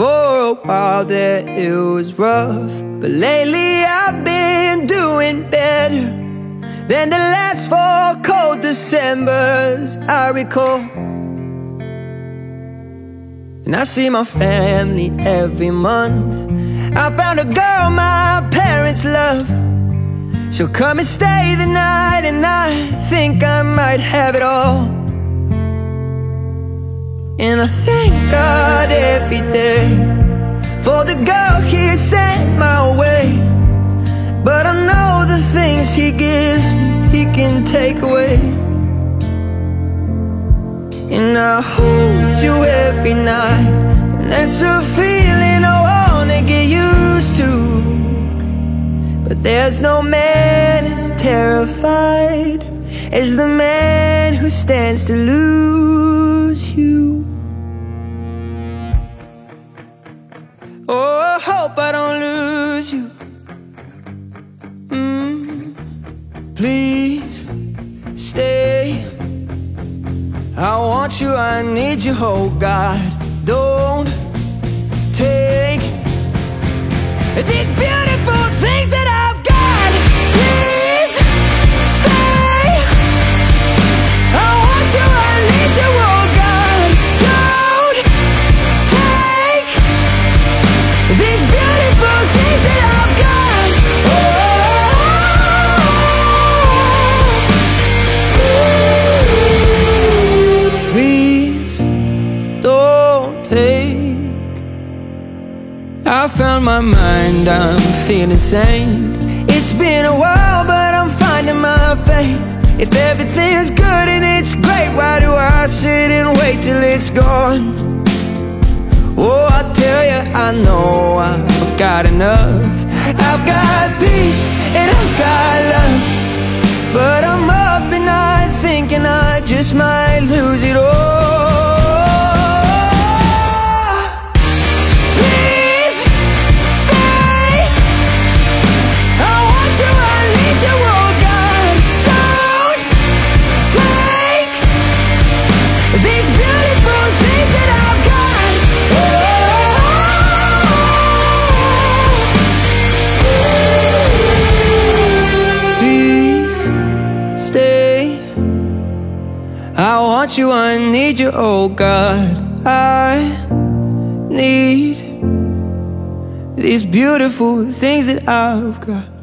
a while there it was rough. But lately I've been doing better Than the last four cold Decembers I recall. And I see my family every month. I found a girl my parents love. She'll come and stay the night And I think I might have it all and I thank God every day For the girl he sent my way. But I know the things he gives me He can take away. And I hold you every night. And that's a feeling I wanna get used to. But there's no man as terrified As the man who stands to lose hope I don't lose you. Mm, please stay. I want you, I need you, oh God. Don't take these beautiful I found my mind, I'm feeling sane. It's been a while, but I'm finding my faith. If everything's good and it's great, why do I sit and wait till it's gone? Oh, I tell you, I know I've got enough. I've got peace and I've got love. But I'm up at night thinking I just might lose it all. I want you, I need you, oh God. I need these beautiful things that I've got.